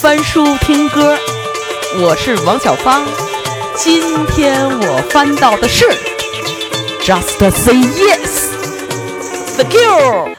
翻书听歌，我是王小芳。今天我翻到的是 Just Say Yes，Thank you。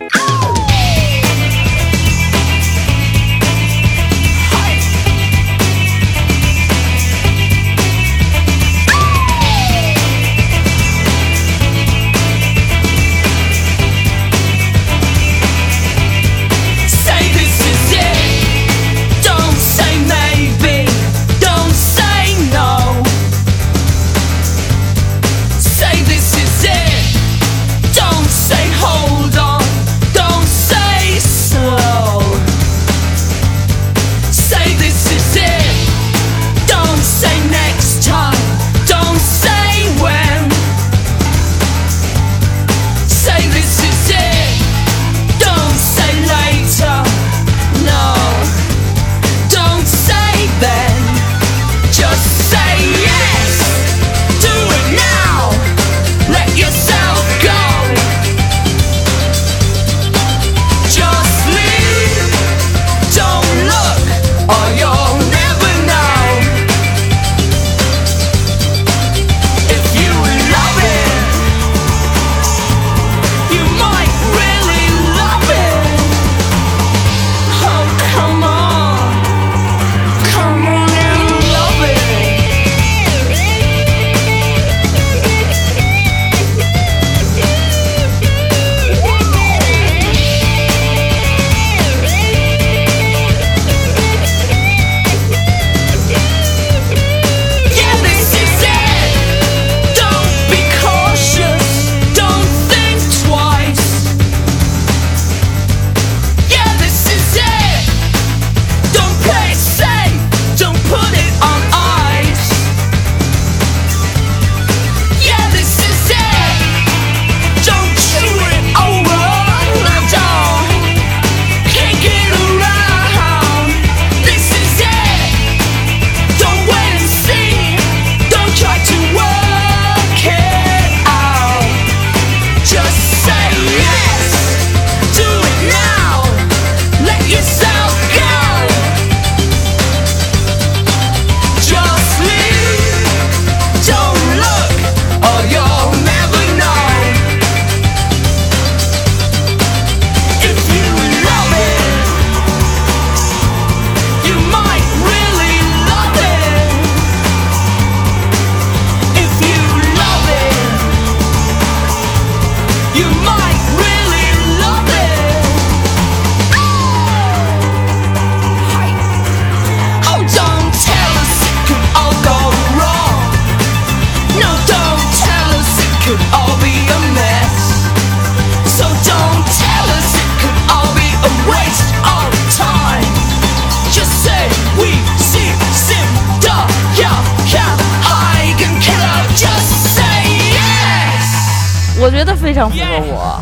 我觉得非常符合我，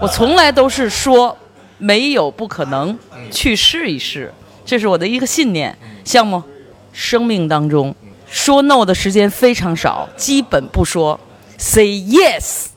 我从来都是说没有不可能，去试一试，这是我的一个信念。像吗，生命当中说 no 的时间非常少，基本不说，say yes。